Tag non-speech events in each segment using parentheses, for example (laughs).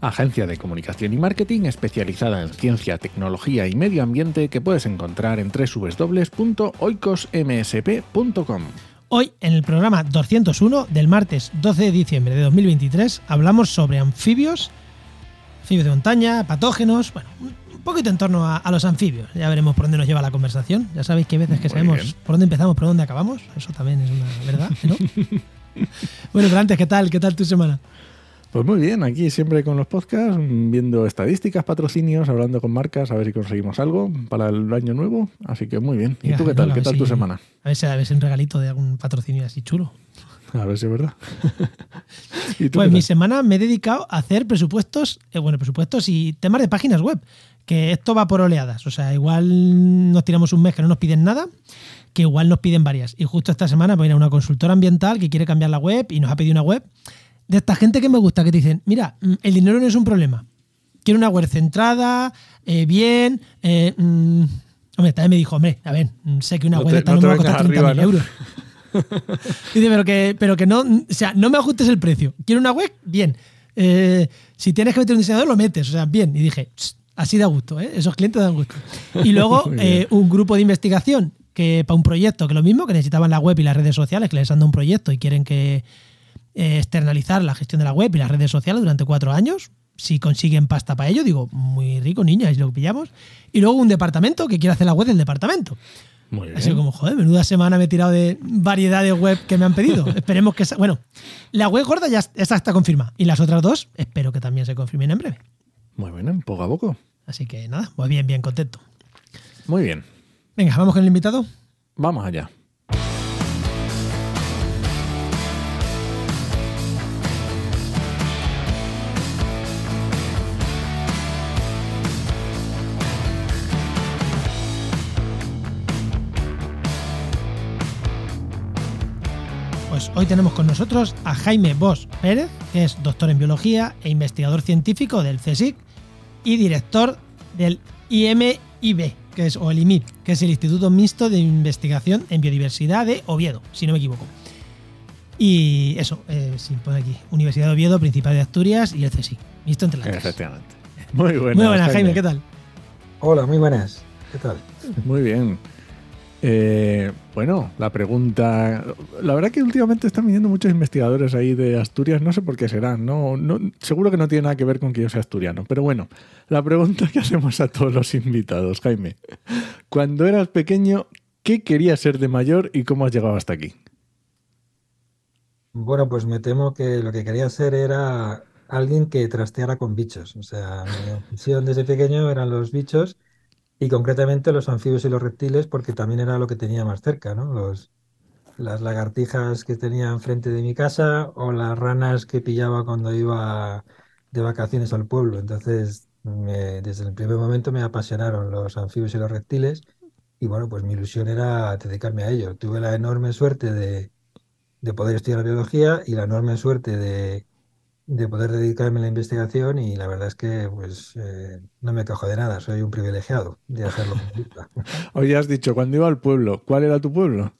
Agencia de comunicación y marketing especializada en ciencia, tecnología y medio ambiente que puedes encontrar en www.oikosmsp.com. Hoy, en el programa 201 del martes 12 de diciembre de 2023, hablamos sobre anfibios, anfibios de montaña, patógenos, bueno, un poquito en torno a, a los anfibios. Ya veremos por dónde nos lleva la conversación. Ya sabéis que hay veces que Muy sabemos bien. por dónde empezamos, por dónde acabamos. Eso también es una verdad, ¿no? (laughs) bueno, pero antes, ¿qué tal? ¿Qué tal tu semana? Pues muy bien, aquí siempre con los podcasts, viendo estadísticas, patrocinios, hablando con marcas, a ver si conseguimos algo para el año nuevo. Así que muy bien. ¿Y tú qué tal? ¿Qué tal tu semana? A ver si a si un regalito de algún patrocinio así chulo. A ver si es verdad. (laughs) ¿Y tú Pues mi semana me he dedicado a hacer presupuestos, eh, bueno, presupuestos y temas de páginas web. Que esto va por oleadas. O sea, igual nos tiramos un mes que no nos piden nada, que igual nos piden varias. Y justo esta semana voy a ir a una consultora ambiental que quiere cambiar la web y nos ha pedido una web de esta gente que me gusta, que te dicen, mira, mm, el dinero no es un problema. Quiero una web centrada, eh, bien. eh, mm". hombre, también me dijo, hombre, a ver, mm, sé que una No web te- de tal no no me va a costar vengas 30.000 arriba, ¿no? euros. (laughs) Dice, pero que, pero que no, o sea, no me ajustes el precio. Quiero una web, bien. Eh, si tienes que meter un diseñador, lo metes, o sea, bien. Y dije, "Tss, así da gusto, ¿eh? esos clientes dan gusto. (laughs) Y luego un grupo de investigación que para un proyecto, que lo mismo, que necesitaban la web y las redes sociales, que les han dado un proyecto y quieren que eh, externalizar la gestión de la web y las redes sociales durante cuatro años. Si consiguen pasta para ello, digo, muy rico, niña, es lo que pillamos. Y luego un departamento que quiere hacer la web del departamento. Muy bien. Sido como, joder, menuda semana me he tirado de variedad de web que me han pedido. (laughs) Esperemos que... Bueno, la web gorda ya esa está confirmada. Y las otras dos espero que también se confirmen en breve. Muy bien, poco a poco. Así que nada, pues bien, bien contento. Muy bien. Venga, vamos con el invitado. Vamos allá. Pues hoy tenemos con nosotros a Jaime Bosch Pérez, que es doctor en biología e investigador científico del CSIC y director del IMIB, que es, o el IMIB, que es el Instituto Mixto de Investigación en Biodiversidad de Oviedo, si no me equivoco. Y eso, eh, sí, pone aquí, Universidad de Oviedo, Principal de Asturias y el CSIC, mixto entre las tres. Efectivamente. Muy buenas. Muy buenas, Jaime, ¿qué tal? Hola, muy buenas. ¿Qué tal? Muy bien. Eh, bueno, la pregunta. La verdad que últimamente están viniendo muchos investigadores ahí de Asturias, no sé por qué serán, no, no, seguro que no tiene nada que ver con que yo sea asturiano. Pero bueno, la pregunta que hacemos a todos los invitados, Jaime. Cuando eras pequeño, ¿qué querías ser de mayor y cómo has llegado hasta aquí? Bueno, pues me temo que lo que quería ser era alguien que trasteara con bichos. O sea, mi obsesión desde pequeño eran los bichos y concretamente los anfibios y los reptiles porque también era lo que tenía más cerca, ¿no? Los, las lagartijas que tenía enfrente de mi casa o las ranas que pillaba cuando iba de vacaciones al pueblo. Entonces, me- desde el primer momento me apasionaron los anfibios y los reptiles y bueno, pues mi ilusión era dedicarme a ello. Tuve la enorme suerte de de poder estudiar biología y la enorme suerte de, de poder dedicarme a la investigación y la verdad es que pues eh, no me quejo de nada, soy un privilegiado de hacerlo. Hoy (laughs) has dicho, cuando iba al pueblo, ¿cuál era tu pueblo?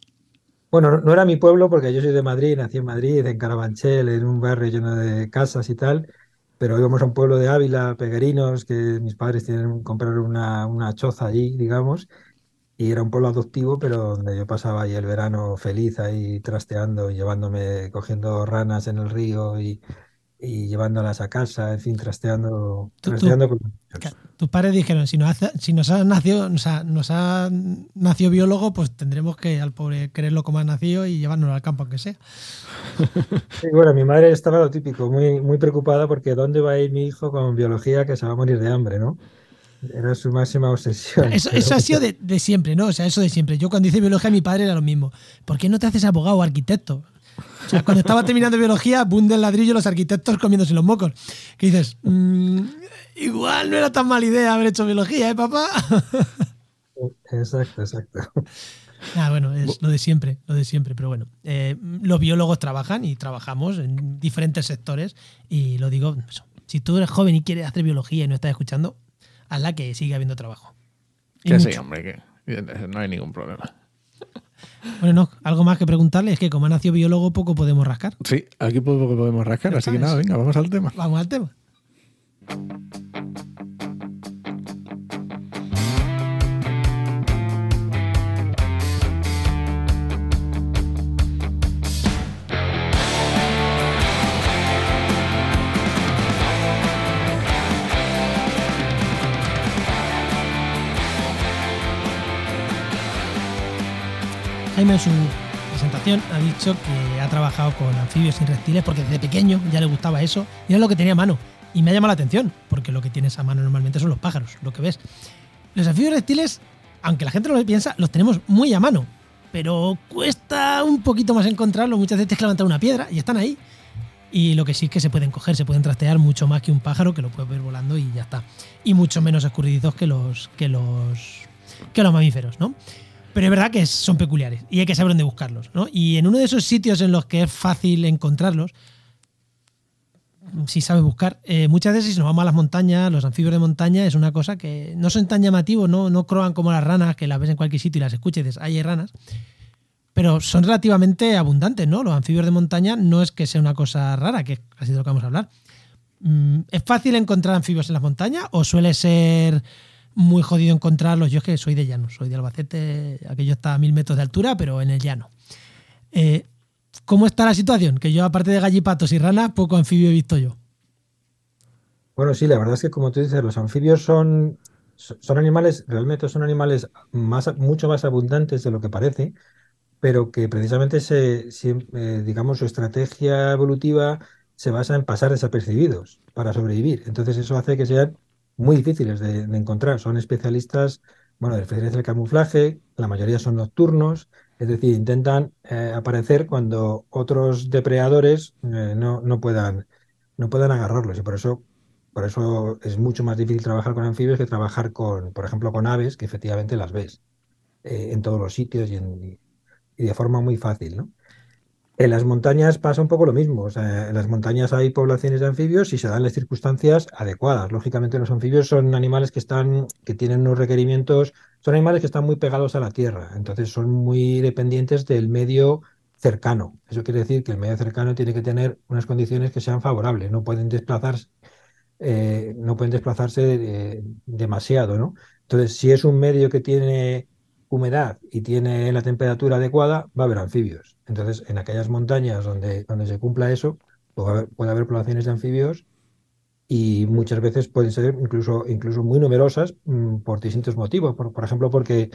Bueno, no, no era mi pueblo porque yo soy de Madrid, nací en Madrid, en Carabanchel, en un barrio lleno de casas y tal, pero íbamos a un pueblo de Ávila, Peguerinos, que mis padres tienen compraron una, una choza allí, digamos, y era un pueblo adoptivo, pero donde yo pasaba ahí el verano feliz ahí trasteando, y llevándome, cogiendo ranas en el río y, y llevándolas a casa, en fin, trasteando, Tú- tú- trasteando con. Claro, Tus padres dijeron, si nos, hace- si nos ha nacido, nos ha, nos ha nacido biólogo, pues tendremos que al pobre quererlo como ha nacido y llevárnoslo al campo aunque sea. Sí, bueno, mi madre estaba lo típico, muy, muy preocupada porque ¿dónde va a ir mi hijo con biología que se va a morir de hambre, ¿no? Era su máxima obsesión. Eso, eso ha sido de, de siempre, ¿no? O sea, eso de siempre. Yo cuando hice biología, mi padre era lo mismo. ¿Por qué no te haces abogado o arquitecto? O sea, cuando estaba terminando biología, boom del ladrillo, los arquitectos comiéndose los mocos. Que dices, "Mm, igual no era tan mala idea haber hecho biología, ¿eh, papá? Exacto, exacto. Ah, bueno, es lo de siempre, lo de siempre, pero bueno. Eh, los biólogos trabajan y trabajamos en diferentes sectores y lo digo, si tú eres joven y quieres hacer biología y no estás escuchando, hazla que siga habiendo trabajo. que sí, hombre, que no hay ningún problema. Bueno, no, algo más que preguntarle es que como ha nacido biólogo, poco podemos rascar. Sí, aquí poco podemos rascar, así que nada, venga, vamos al tema. Vamos al tema. En su presentación ha dicho que ha trabajado con anfibios y reptiles porque desde pequeño ya le gustaba eso y era lo que tenía a mano. Y me ha llamado la atención, porque lo que tienes a mano normalmente son los pájaros, lo que ves. Los anfibios y reptiles, aunque la gente no lo piensa, los tenemos muy a mano, pero cuesta un poquito más encontrarlos. Muchas veces tienes que levantar una piedra y están ahí. Y lo que sí es que se pueden coger, se pueden trastear mucho más que un pájaro que lo puedes ver volando y ya está. Y mucho menos escurridizos que los, que los, que los mamíferos, ¿no? Pero es verdad que son peculiares y hay que saber dónde buscarlos. ¿no? Y en uno de esos sitios en los que es fácil encontrarlos, si sabes buscar, eh, muchas veces si nos vamos a las montañas, los anfibios de montaña es una cosa que no son tan llamativos, no, no croan como las ranas, que las ves en cualquier sitio y las escuches y dices, hay ranas, pero son relativamente abundantes, ¿no? Los anfibios de montaña no es que sea una cosa rara, que es casi de lo que vamos a hablar. Mm, ¿Es fácil encontrar anfibios en las montañas o suele ser muy jodido encontrarlos. Yo es que soy de llano, soy de Albacete, aquello está a mil metros de altura, pero en el llano. Eh, ¿Cómo está la situación? Que yo, aparte de gallipatos y ranas, poco anfibio he visto yo. Bueno, sí, la verdad es que como tú dices, los anfibios son, son animales, realmente son animales más, mucho más abundantes de lo que parece, pero que precisamente se, eh, digamos, su estrategia evolutiva se basa en pasar desapercibidos para sobrevivir. Entonces eso hace que sean muy difíciles de, encontrar. Son especialistas, bueno, de especialistas del camuflaje, la mayoría son nocturnos, es decir, intentan eh, aparecer cuando otros depredadores eh, no, no, puedan, no puedan agarrarlos. Y por eso, por eso es mucho más difícil trabajar con anfibios que trabajar con, por ejemplo, con aves, que efectivamente las ves eh, en todos los sitios y, y de forma muy fácil, ¿no? En las montañas pasa un poco lo mismo. en las montañas hay poblaciones de anfibios y se dan las circunstancias adecuadas. Lógicamente, los anfibios son animales que están, que tienen unos requerimientos, son animales que están muy pegados a la tierra, entonces son muy dependientes del medio cercano. Eso quiere decir que el medio cercano tiene que tener unas condiciones que sean favorables. No pueden desplazarse, eh, no pueden desplazarse eh, demasiado, ¿no? Entonces, si es un medio que tiene humedad y tiene la temperatura adecuada, va a haber anfibios. Entonces, en aquellas montañas donde, donde se cumpla eso, puede haber, poblaciones de anfibios y muchas veces pueden ser incluso, incluso muy numerosas mm, por distintos motivos. Por, por, ejemplo, porque,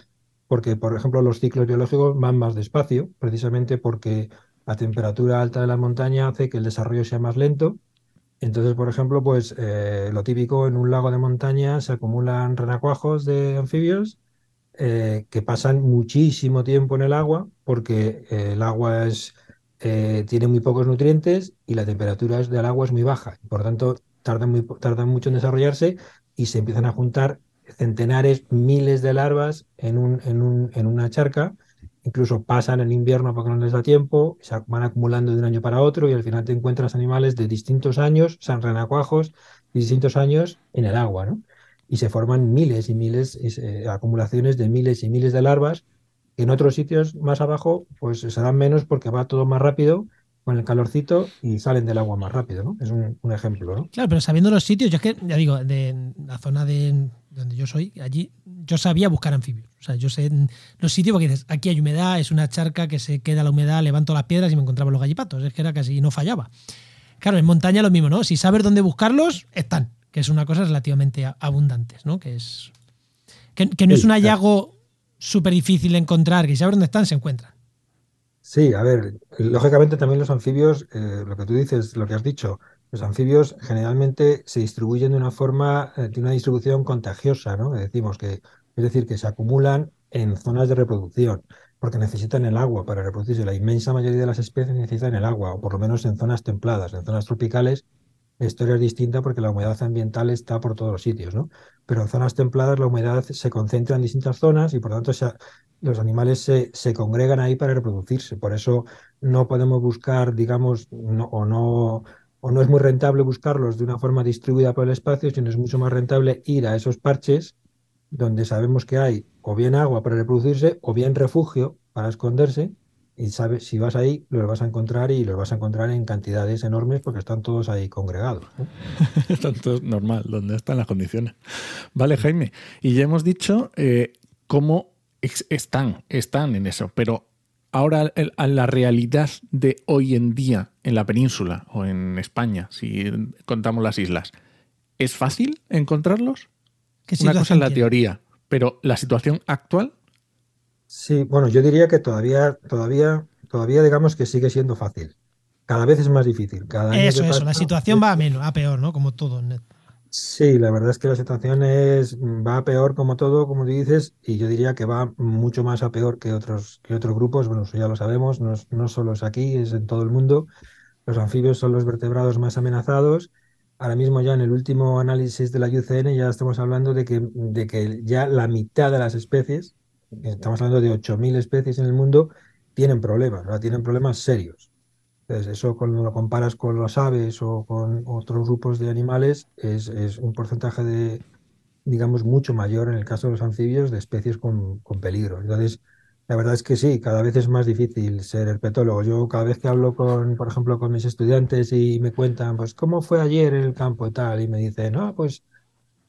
porque, por ejemplo, los ciclos biológicos van más despacio, precisamente porque la temperatura alta de la montaña hace que el desarrollo sea más lento. Entonces, por ejemplo, pues eh, lo típico en un lago de montaña se acumulan renacuajos de anfibios eh, que pasan muchísimo tiempo en el agua porque eh, el agua es, eh, tiene muy pocos nutrientes y la temperatura del agua es muy baja. Por tanto, tardan, tardan mucho en desarrollarse y se empiezan a juntar centenares, miles de larvas en, un, en, un, en una charca. Incluso pasan el invierno porque no les da tiempo, se van acumulando de un año para otro y al final te encuentras animales de distintos años, san renacuajos, distintos años en el agua, ¿no? Y se forman miles y miles, eh, acumulaciones de miles y miles de larvas. En otros sitios más abajo, pues se dan menos porque va todo más rápido con el calorcito y salen del agua más rápido, ¿no? Es un, ejemplo, ¿no? Claro, pero sabiendo los sitios, yo es que, ya digo, de la zona de donde yo soy, allí yo sabía buscar anfibios. O sea, yo sé los sitios porque dices, aquí hay humedad, es una charca que se queda la humedad, levanto las piedras y me encontraba los gallipatos. Es que era casi, no fallaba. Claro, en montaña lo mismo, ¿no? Si sabes dónde buscarlos, están que es una cosa relativamente abundante, ¿no? Que es que, no es un hallazgo súper difícil de encontrar, que saber dónde están, se encuentran. Sí, a ver, lógicamente también los anfibios, eh, lo que tú dices, lo que has dicho, los anfibios generalmente se distribuyen de una forma, eh, de una distribución contagiosa, ¿no? Decimos que, es decir, que se acumulan en zonas de reproducción, porque necesitan el agua para reproducirse. La inmensa mayoría de las especies necesitan el agua, o por lo menos en zonas templadas, en zonas tropicales la historia es distinta porque la humedad ambiental está por todos los sitios, ¿no? Pero en zonas templadas la humedad se concentra en distintas zonas y por tanto los animales se, congregan ahí para reproducirse. Por eso no podemos buscar, digamos, o, no, o no es muy rentable buscarlos de una forma distribuida por el espacio, sino es mucho más rentable ir a esos parches donde sabemos que hay o bien agua para reproducirse o bien refugio para esconderse. Y sabes, si vas ahí, los vas a encontrar y los vas a encontrar en cantidades enormes porque están todos ahí congregados. ¿no? (laughs) están todos normal, donde están las condiciones. Vale, Jaime. Y ya hemos dicho eh, cómo están, están en eso, pero ahora a la realidad de hoy en día en la península o en España, si contamos las islas, ¿es fácil encontrarlos? Una cosa es la teoría, pero la situación actual. Sí, bueno, yo diría que todavía, todavía, todavía digamos que sigue siendo fácil. Cada vez es más difícil. Cada eso, eso, la situación va a menos, a peor, ¿no? Como todo. Sí, la verdad es que la situación es, va a peor como todo, como tú dices, y yo diría que va mucho más a peor que otros, que otros grupos. Bueno, eso ya lo sabemos, no, no solo es aquí, es en todo el mundo. Los anfibios son los vertebrados más amenazados ahora mismo ya en el último análisis de la UCN ya estamos hablando de que, de que ya la mitad de las especies, estamos hablando de 8.000 especies en el mundo, tienen problemas, ¿no? tienen problemas serios. Entonces, eso cuando lo comparas con las aves o con otros grupos de animales, es, es un porcentaje de, digamos, mucho mayor en el caso de los anfibios de especies con, con peligro. Entonces, la verdad es que sí, cada vez es más difícil ser herpetólogo. Yo cada vez que hablo con, por ejemplo, con mis estudiantes y me cuentan, pues, ¿cómo fue ayer en el campo y tal? Y me dicen, no, pues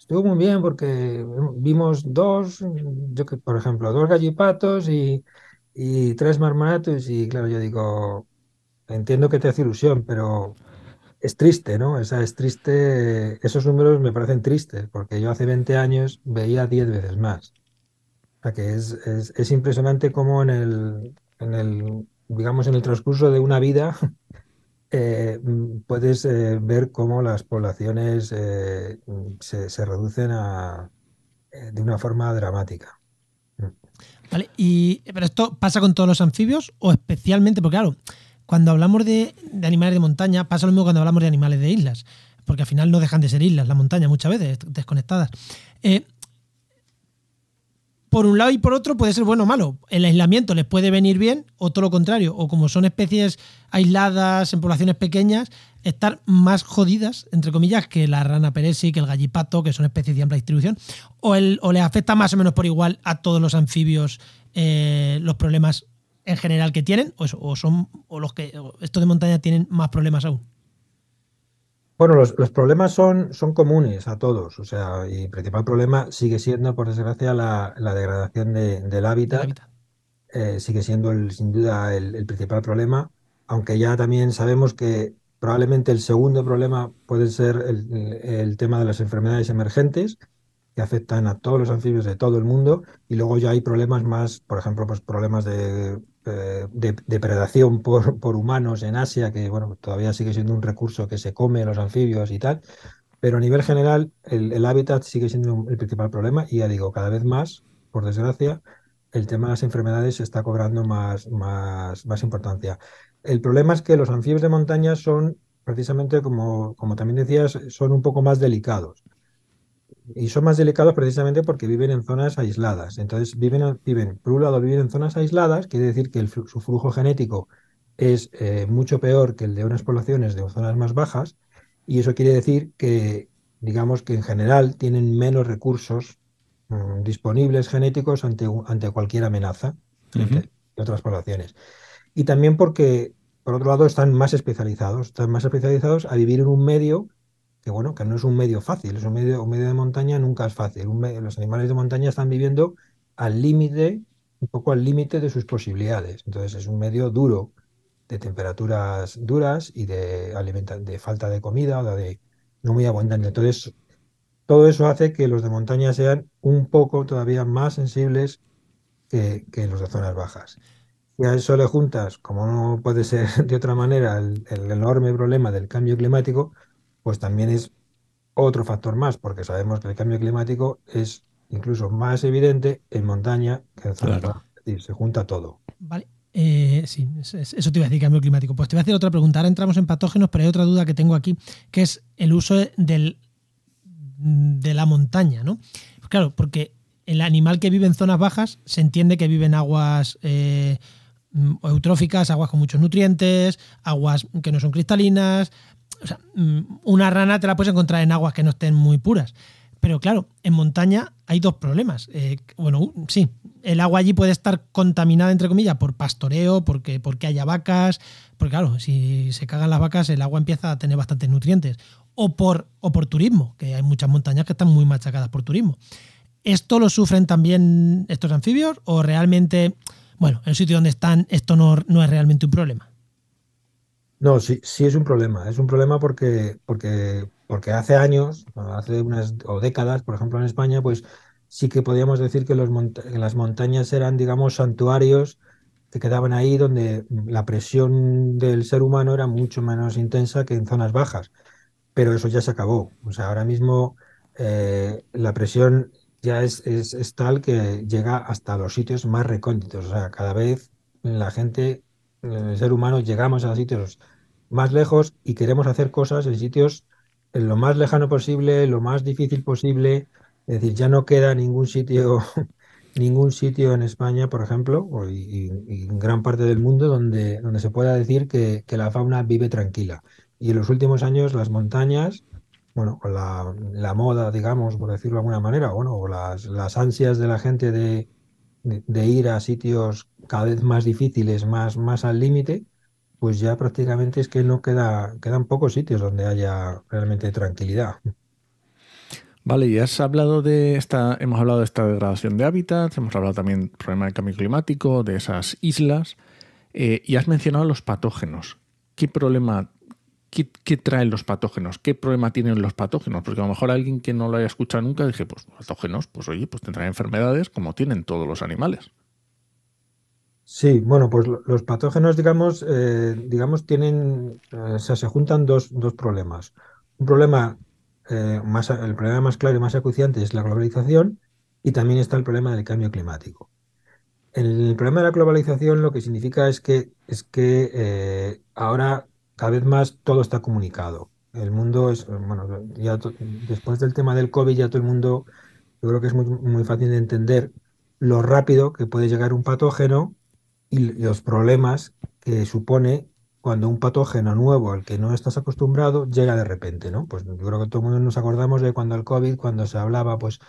estuvo muy bien porque vimos dos, por ejemplo, dos gallipatos y, tres marmoratos y claro, yo digo, entiendo que te hace ilusión, pero es triste, ¿no? O sea, es triste, esos números me parecen tristes porque yo hace 20 años veía 10 veces más que es, es, impresionante cómo en el, en el, digamos, en el transcurso de una vida (laughs) eh, puedes eh, ver cómo las poblaciones eh, se, se, reducen a, de una forma dramática. Vale, y, pero esto pasa con todos los anfibios o especialmente, porque claro, cuando hablamos de, de, animales de montaña, pasa lo mismo cuando hablamos de animales de islas, porque al final no dejan de ser islas, la montaña muchas veces, desconectadas por un lado y por otro puede ser bueno o malo. El aislamiento les puede venir bien o todo lo contrario. O como son especies aisladas en poblaciones pequeñas, estar más jodidas, entre comillas, que la rana peresi, que el gallipato, que son especies de amplia distribución. O, el, o les afecta más o menos por igual a todos los anfibios eh, los problemas en general que tienen. O, son o los que estos de montaña tienen más problemas aún. Bueno, los, problemas son, son comunes a todos, o sea, y el principal problema sigue siendo, por desgracia, la, degradación del hábitat. Eh, sigue siendo el, sin duda el, principal problema, aunque ya también sabemos que probablemente el segundo problema puede ser el, tema de las enfermedades emergentes, que afectan a todos los anfibios de todo el mundo, y luego ya hay problemas más, por ejemplo, pues problemas de eh, de depredación por, por, humanos en Asia, que bueno, todavía sigue siendo un recurso que se come los anfibios y tal, pero a nivel general el, hábitat sigue siendo el principal problema y ya digo, cada vez más, por desgracia, el tema de las enfermedades está cobrando más, más, más importancia. El problema es que los anfibios de montaña son precisamente, como, como también decías, son un poco más delicados y son más delicados precisamente porque viven en zonas aisladas. Entonces, viven, viven, por un lado, viven en zonas aisladas, quiere decir que su flujo genético es eh, mucho peor que el de unas poblaciones de zonas más bajas, y eso quiere decir que, digamos que en general tienen menos recursos mm, disponibles genéticos ante, ante cualquier amenaza de otras poblaciones. Y también porque, por otro lado, están más especializados, están más especializados a vivir en un medio que bueno, que no es un medio fácil, es un medio, un medio de montaña nunca es fácil. los animales de montaña están viviendo al límite, un poco al límite de sus posibilidades. Entonces es un medio duro, de temperaturas duras y de, de falta de comida o de no muy abundante. Entonces, todo eso hace que los de montaña sean un poco todavía más sensibles que, los de zonas bajas. Y a eso le juntas, como no puede ser (laughs) de otra manera, el enorme problema del cambio climático, pues también es otro factor más, porque sabemos que el cambio climático es incluso más evidente en montaña que en zona. Es decir, se junta todo. Vale. Eh, sí, eso te iba a decir, cambio climático. Pues te voy a hacer otra pregunta. Ahora entramos en patógenos, pero hay otra duda que tengo aquí, que es el uso del, de la montaña, ¿no? Claro, porque el animal que vive en zonas bajas se entiende que vive en aguas eh, eutróficas, aguas con muchos nutrientes, aguas que no son cristalinas. O sea, mm, una rana te la puedes encontrar en aguas que no estén muy puras. Pero claro, en montaña hay dos problemas. Eh, bueno, sí, el agua allí puede estar contaminada, entre comillas, por pastoreo, porque, porque haya vacas, porque claro, si se cagan las vacas, el agua empieza a tener bastantes nutrientes. O por, o por turismo, que hay muchas montañas que están muy machacadas por turismo. ¿Esto lo sufren también estos anfibios o realmente, bueno, en el sitio donde están, esto no, no es realmente un problema? No, sí, sí es un problema. Es un problema porque, porque, porque hace años, hace unas o décadas, por ejemplo en España, pues sí que podíamos decir que, las montañas eran, digamos, santuarios que quedaban ahí donde la presión del ser humano era mucho menos intensa que en zonas bajas. Pero eso ya se acabó. O sea, ahora mismo eh, la presión ya es, es, tal que llega hasta los sitios más recónditos. O sea, cada vez la gente, el ser humano, llegamos a sitios más lejos y queremos hacer cosas en sitios en lo más lejano posible, lo más difícil posible. Es decir, ya no queda ningún sitio, (laughs) ningún sitio en España, por ejemplo, y, en gran parte del mundo donde, donde se pueda decir que, que la fauna vive tranquila. Y en los últimos años las montañas bueno, la, moda, digamos, por decirlo de alguna manera, bueno, o las ansias de la gente de, de, ir a sitios cada vez más difíciles, más, más al límite, pues ya prácticamente es que no queda, quedan pocos sitios donde haya realmente tranquilidad. Vale, y has hablado de esta, hemos hablado de esta degradación de hábitats, hemos hablado también del problema del cambio climático, de esas islas, eh, y has mencionado los patógenos. ¿Qué problema ¿qué, traen los patógenos? ¿Qué problema tienen los patógenos? Porque a lo mejor alguien que no lo haya escuchado nunca dije, pues patógenos, pues oye, pues tendrán enfermedades como tienen todos los animales. Sí, bueno, pues los patógenos, digamos, eh, digamos, tienen, o sea, se juntan dos, dos problemas. Un problema eh, más, el problema más claro y más acuciante es la globalización y también está el problema del cambio climático. El problema de la globalización lo que significa es que, es que eh, ahora cada vez más todo está comunicado. El mundo es, bueno, ya después del tema del COVID ya todo el mundo, yo creo que es muy, muy fácil de entender lo rápido que puede llegar un patógeno y los problemas que supone cuando un patógeno nuevo al que no estás acostumbrado llega de repente, ¿no? Pues yo creo que todo el mundo nos acordamos de cuando el COVID, cuando se hablaba, pues,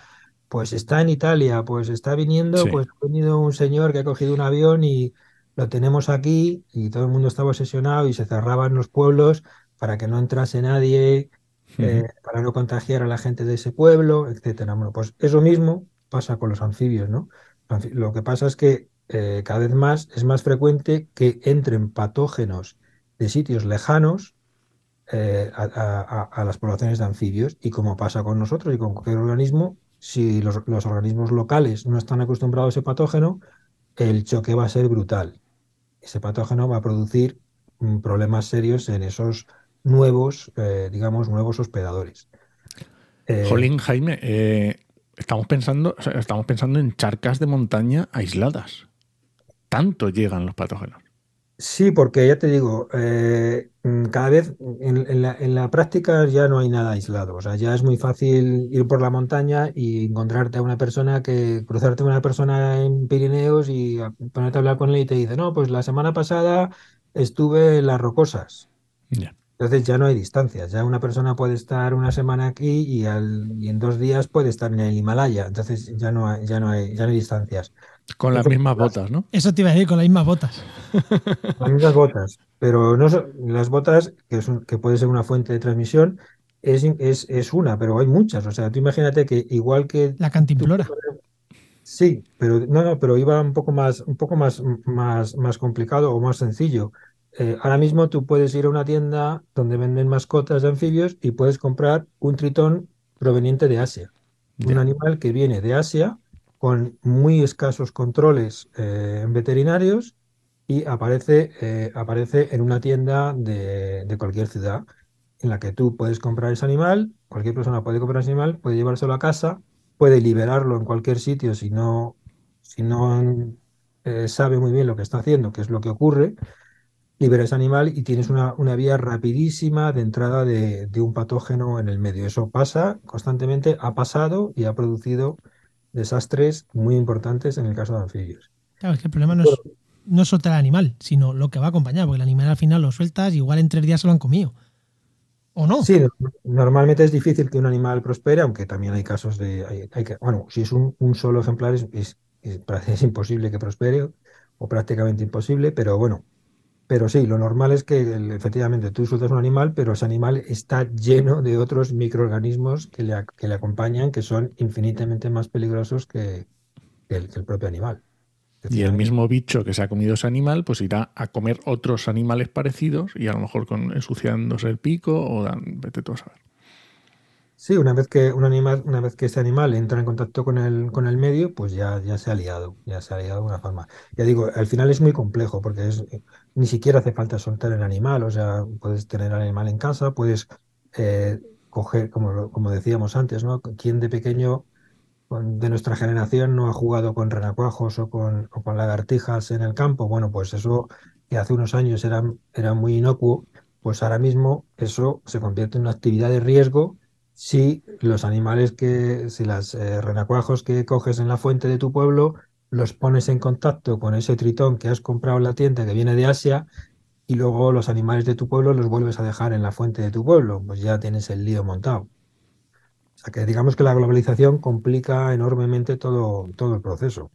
pues está en Italia, pues está viniendo, pues ha venido un señor que ha cogido un avión y lo tenemos aquí y todo el mundo estaba obsesionado y se cerraban los pueblos para que no entrase nadie, eh, para no contagiar a la gente de ese pueblo, etcétera. Bueno, pues eso mismo pasa con los anfibios, ¿no? Lo que pasa es que eh, cada vez más es más frecuente que entren patógenos de sitios lejanos eh, a, las poblaciones de anfibios y como pasa con nosotros y con cualquier organismo, si los, los organismos locales no están acostumbrados a ese patógeno, el choque va a ser brutal ese patógeno va a producir mm, problemas serios en esos nuevos, eh, digamos, nuevos hospedadores. Eh, Jolín, Jaime, eh, estamos, pensando, estamos pensando en charcas de montaña aisladas. Tanto llegan los patógenos. Sí, porque ya te digo, eh, mm, cada vez en, la, práctica ya no hay nada aislado. O sea, ya es muy fácil ir por la montaña y encontrarte a una persona que, cruzarte a una persona en Pirineos y ponerte a hablar con él y te dice, no, pues la semana pasada estuve en las rocosas. Entonces ya no hay distancias. Ya una persona puede estar una semana aquí y, en dos días puede estar en el Himalaya. Entonces ya no ya no hay, ya no hay distancias. Con las mismas botas, ¿no? Eso te iba a decir, con las mismas botas. (laughs) Las mismas botas. Pero no las botas, que, es que puede ser una fuente de transmisión, es, es, una, pero hay muchas. O sea, tú imagínate que igual que. La cantimplora. sí, pero no, no, pero iba un poco más, un poco más, más, más complicado o más sencillo. Eh, ahora mismo tú puedes ir a una tienda donde venden mascotas de anfibios y puedes comprar un tritón proveniente de Asia. Un animal que viene de Asia con muy escasos controles eh, veterinarios y aparece, eh, aparece en una tienda de, cualquier ciudad en la que tú puedes comprar ese animal, cualquier persona puede comprar ese animal, puede llevárselo a casa, puede liberarlo en cualquier sitio si no, si no eh, sabe muy bien lo que está haciendo, qué es lo que ocurre, libera ese animal y tienes una, una vía rapidísima de entrada de, de un patógeno en el medio. Eso pasa constantemente, ha pasado y ha producido desastres muy importantes en el caso de anfibios. Claro, es que el problema no es, no es soltar el animal, sino lo que va a acompañar, porque el animal al final lo sueltas y igual en tres días se lo han comido. ¿O no? Sí, no- normalmente es difícil que un animal prospere, aunque también hay casos de... hay- hay que, bueno, si es un, un solo ejemplar es, es, es (laughs) imposible que prospere o prácticamente imposible, pero bueno, pero sí, lo normal es que efectivamente tú sueltas un animal, pero ese animal está lleno de otros microorganismos que le, que le acompañan, que son infinitamente más peligrosos que, que el, que el propio animal. Y el mismo bicho que se ha comido ese animal, pues irá a comer otros animales parecidos y a lo mejor con ensuciándose el pico o dan, vete tú a saber. Sí, una vez que un animal, una vez que ese animal entra en contacto con el, con el medio, pues ya, ya se ha liado, ya se ha liado de una forma. Ya digo, al final es muy complejo porque es, ni siquiera hace falta soltar el animal, o sea, puedes tener al animal en casa, puedes eh, coger, como, como decíamos antes, ¿no? ¿Quién de pequeño de nuestra generación no ha jugado con renacuajos o con, o con lagartijas en el campo? Bueno, pues eso que hace unos años era, era muy inocuo, pues ahora mismo eso se convierte en una actividad de riesgo si los animales que, si las eh, renacuajos que coges en la fuente de tu pueblo los pones en contacto con ese tritón que has comprado en la tienda que viene de Asia y luego los animales de tu pueblo los vuelves a dejar en la fuente de tu pueblo, pues ya tienes el lío montado. O sea que digamos que la globalización complica enormemente todo, todo el proceso.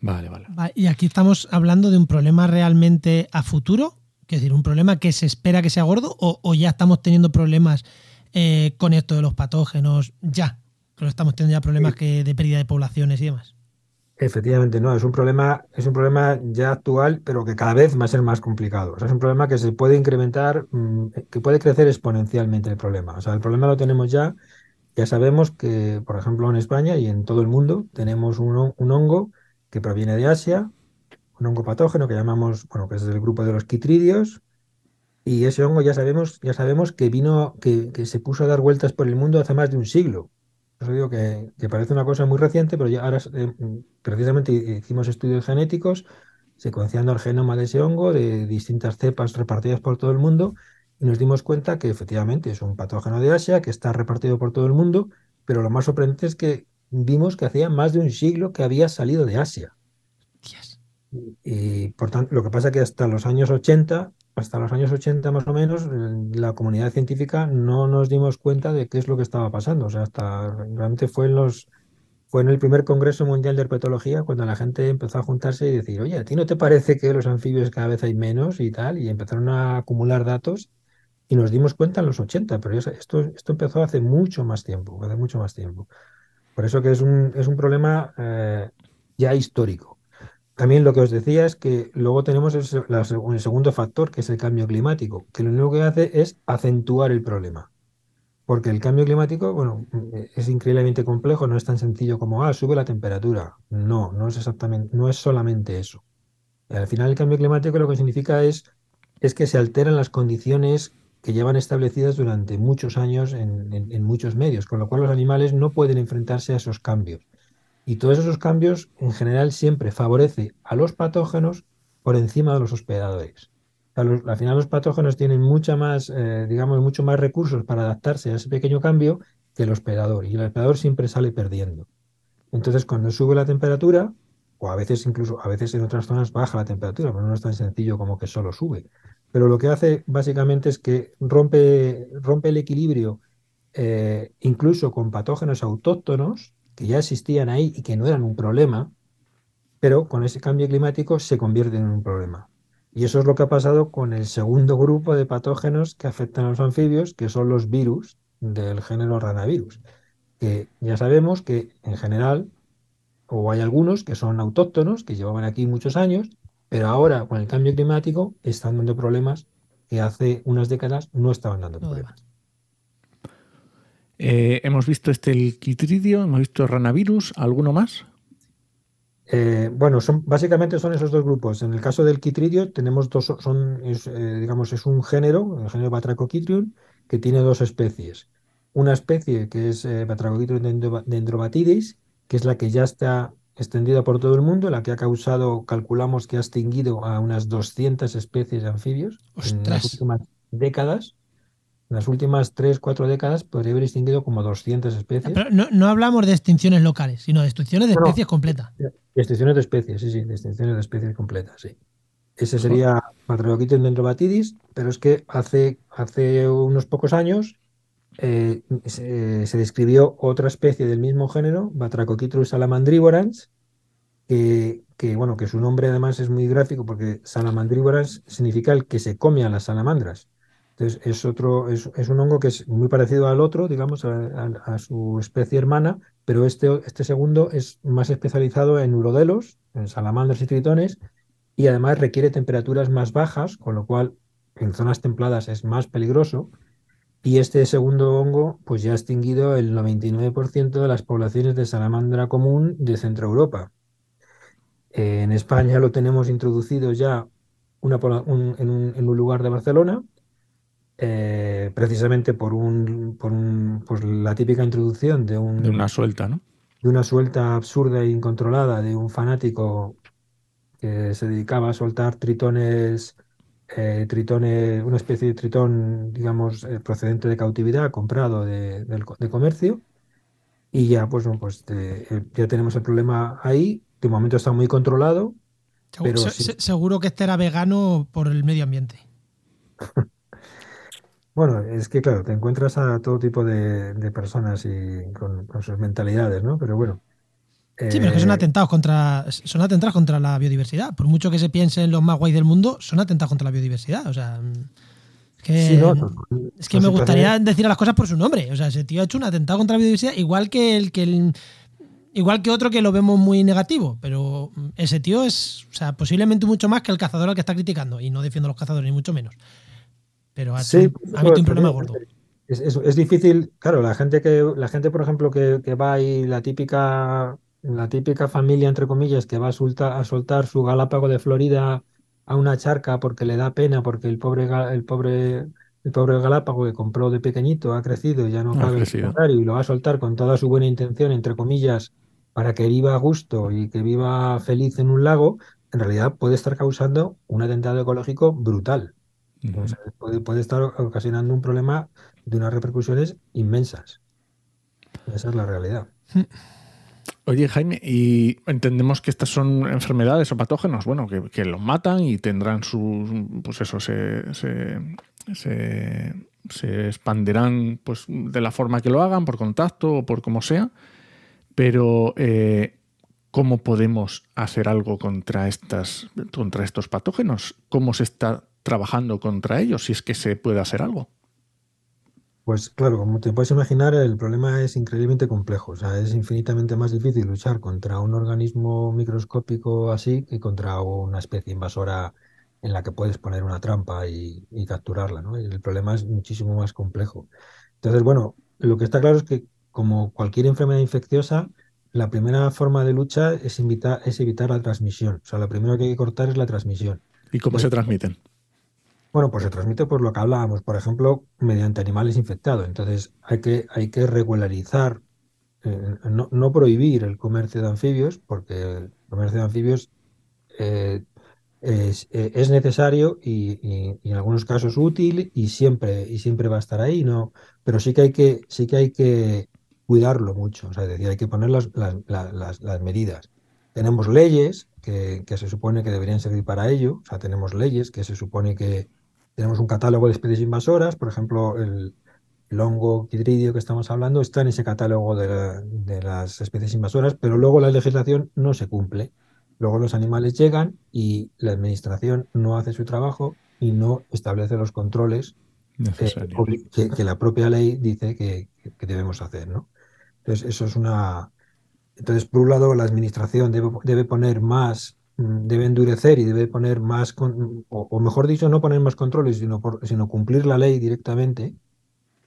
Vale, vale. Va, Y aquí estamos hablando de un problema realmente a futuro, es decir, un problema que se espera que sea gordo o, o ya estamos teniendo problemas eh, con esto de los patógenos, ya, que lo estamos teniendo ya problemas que, de pérdida de poblaciones y demás. Efectivamente, no, es un problema, es un problema ya actual, pero que cada vez va a ser más complicado. O sea, es un problema que se puede incrementar, mm, que puede crecer exponencialmente el problema. O sea, el problema lo tenemos ya. Ya sabemos que, por ejemplo, en España y en todo el mundo tenemos un, un hongo que proviene de Asia, un hongo patógeno que llamamos, bueno, que es del grupo de los quitridios, y ese hongo ya sabemos, ya sabemos que vino, que, que se puso a dar vueltas por el mundo hace más de un siglo. Eso digo que, que parece una cosa muy reciente, pero ya ahora eh, precisamente hicimos estudios genéticos secuenciando el genoma de ese hongo de distintas cepas repartidas por todo el mundo y nos dimos cuenta que efectivamente es un patógeno de Asia que está repartido por todo el mundo, pero lo más sorprendente es que vimos que hacía más de un siglo que había salido de Asia. Y por tanto, lo que pasa es que hasta los años 80, hasta los años 80 más o menos, la comunidad científica no nos dimos cuenta de qué es lo que estaba pasando. O sea, hasta realmente fue en los, fue en el primer Congreso Mundial de Herpetología cuando la gente empezó a juntarse y decir, oye, ¿a ti no te parece que los anfibios cada vez hay menos y tal? Y empezaron a acumular datos y nos dimos cuenta en los 80, pero esto, esto empezó hace mucho más tiempo, hace mucho más tiempo. Por eso que es un, es un problema eh, ya histórico. También lo que os decía es que luego tenemos el, segundo factor, que es el cambio climático, que lo único que hace es acentuar el problema. Porque el cambio climático, bueno, eh, es increíblemente complejo, no es tan sencillo como, ah, sube la temperatura. No, no es exactamente, no es solamente eso. Al final el cambio climático lo que significa es, es que se alteran las condiciones que llevan establecidas durante muchos años en muchos medios, con lo cual los animales no pueden enfrentarse a esos cambios. Y todos esos cambios en general siempre favorece a los patógenos por encima de los hospedadores. Los- al final los patógenos tienen mucha más, eh, digamos, mucho más recursos para adaptarse a ese pequeño cambio que el hospedador. Y el hospedador siempre sale perdiendo. Entonces, cuando sube la temperatura, o a veces incluso, a veces en otras zonas baja la temperatura, pero no es tan sencillo como que solo sube. Pero lo que hace básicamente es que rompe, rompe el equilibrio, eh, incluso con patógenos autóctonos que ya existían ahí y que no eran un problema, pero con ese cambio climático se convierten en un problema. Y eso es lo que ha pasado con el segundo grupo de patógenos que afectan a los anfibios, que son los virus del género ranavirus, que ya sabemos que en general, o hay algunos que son autóctonos, que llevaban aquí muchos años, pero ahora con el cambio climático están dando problemas que hace unas décadas no estaban dando problemas. Eh, hemos visto este el quitridio, hemos visto ranavirus, ¿alguno más? Eh, bueno, son, básicamente son esos dos grupos. En el caso del quitridio tenemos dos, son, es, eh, digamos, es un género, el género Batrachochitrium, que tiene dos especies. Una especie que es eh, dendrobatidis, que es la que ya está extendida por todo el mundo, la que ha causado, calculamos que ha extinguido a unas 200 especies de anfibios en las últimas décadas. En las últimas 3, 4 décadas podría haber extinguido como 200 especies. Pero no, no hablamos de extinciones locales, sino de extinciones de no. especies completas. De extinciones de especies, sí, sí, de extinciones de especies completas, sí. Ese sería Patrioquitum dendrobatidis, pero es que hace, hace unos pocos años eh, se, se describió otra especie del mismo género, Batracoquitrus salamandriborans, que, que, bueno, que su nombre además es muy gráfico porque salamandriborans significa el que se come a las salamandras. Entonces es otro, es, un hongo que es muy parecido al otro, digamos, a, su especie hermana, pero este, este segundo es más especializado en urodelos, en salamandras y tritones, y además requiere temperaturas más bajas, con lo cual en zonas templadas es más peligroso. Y este segundo hongo, pues ya ha extinguido el 99% de las poblaciones de salamandra común de Centro Europa. Eh, en España lo tenemos introducido ya una un- en, en un lugar de Barcelona, eh, precisamente por, un, por, un- por la típica introducción de, un, De una suelta, ¿no? de una suelta absurda e incontrolada de un fanático que se dedicaba a soltar tritones, eh, tritones, una especie de tritón, digamos, eh, procedente de cautividad, comprado de, de comercio. Y ya, pues, no, pues ya tenemos el problema ahí. De momento está muy controlado, Pero se- sí. se- seguro que este era vegano por el medio ambiente. (laughs) Bueno, es que claro, te encuentras a todo tipo de, de personas y con, con sus mentalidades, ¿no? Pero bueno. Sí, pero es que son eh, atentados contra son atentados contra la biodiversidad. Por mucho que se piense en los más guays del mundo, son atentados contra la biodiversidad. O sea, mm, es que, sí, no, es que me gustaría decir a las cosas por su nombre. O sea, ese tío ha hecho un atentado contra la biodiversidad, igual que el que el- igual que otro que lo vemos muy negativo. Pero mm, ese tío es, o sea, posiblemente mucho más que el cazador al que está criticando. Y no defiendo a los cazadores, ni mucho menos. Pero ha, Sí, un- pues, ha metido un pues, problema gordo. Es, es- es difícil, claro, la gente que, la gente, por ejemplo, que, que va y la típica, la típica familia, entre comillas, que va a soltar, a soltar su galápago de Florida a una charca porque le da pena, porque el pobre, el pobre, el pobre galápago que compró de pequeñito ha crecido y ya no Ha cabe armario y lo va a soltar con toda su buena intención, entre comillas, para que viva a gusto y que viva feliz en un lago, en realidad puede estar causando un atentado ecológico brutal. Puede, puede estar ocasionando un problema de unas repercusiones inmensas. Esa es la realidad. Oye, Jaime, y entendemos que estas son enfermedades o patógenos, bueno, que, que los matan y tendrán sus, pues eso, se, se, se, se expandirán pues, de la forma que lo hagan, por contacto o por como sea, pero eh, ¿cómo podemos hacer algo contra, estas, contra estos patógenos? ¿Cómo se está trabajando contra ellos, si es que se puede hacer algo? Pues claro, como te puedes imaginar, el problema es increíblemente complejo. O sea, es infinitamente más difícil luchar contra un organismo microscópico así que contra una especie invasora en la que puedes poner una trampa y, y capturarla, ¿no? El problema es muchísimo más complejo. Entonces, bueno, lo que está claro es que como cualquier enfermedad infecciosa, la primera forma de lucha es, invita- es evitar la transmisión. O sea, lo primero que hay que cortar es la transmisión. ¿Y cómo se transmiten? Bueno, pues se transmite por lo que hablábamos, por ejemplo, mediante animales infectados. Entonces hay que, hay que regularizar, eh, no, prohibir el comercio de anfibios, porque el comercio de anfibios eh, es, eh, es necesario y, en algunos casos útil y siempre, y siempre va a estar ahí, ¿no? Pero sí que hay que, sí que hay que cuidarlo mucho, o sea, es hay que poner las, las- la- las- las medidas. Tenemos leyes que, que se supone que deberían servir para ello, o sea, tenemos leyes que se supone que tenemos un catálogo de especies invasoras, por ejemplo, el, el hongo quidridio que estamos hablando está en ese catálogo de, la- de las especies invasoras, pero luego la legislación no se cumple. Luego los animales llegan y la administración no hace su trabajo y no establece los controles eh, que, que la propia ley dice que, que- debemos hacer, ¿no? Entonces, eso es una... Entonces, por un lado, la administración debe, debe poner más, debe endurecer y debe poner más, o mejor dicho, no poner más controles, sino, por- sino cumplir la ley directamente,